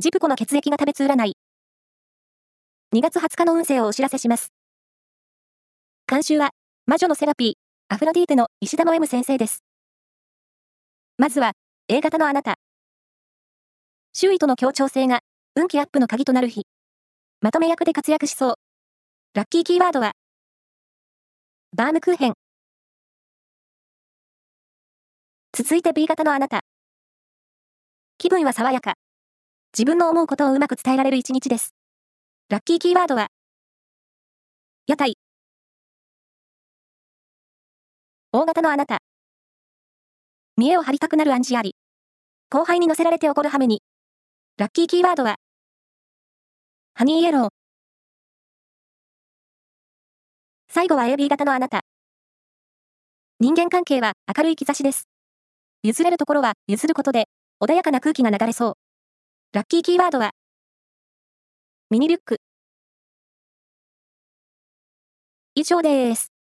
ジプコの血液が食べつ占い。2月20日の運勢をお知らせします。監修は、魔女のセラピー、アフロディーテの石田の M 先生です。まずは、A 型のあなた。周囲との協調性が、運気アップの鍵となる日。まとめ役で活躍しそう。ラッキーキーワードは、バームクーヘン。続いて B 型のあなた。気分は爽やか。自分の思うことをうまく伝えられる一日です。ラッキーキーワードは、屋台。大型のあなた。見栄を張りたくなる暗示あり。後輩に乗せられて怒る羽目に。ラッキーキーワードは、ハニーイエロー。最後は AB 型のあなた。人間関係は明るい兆しです。譲れるところは譲ることで、穏やかな空気が流れそう。ラッキーキーワードは、ミニリュック。以上です。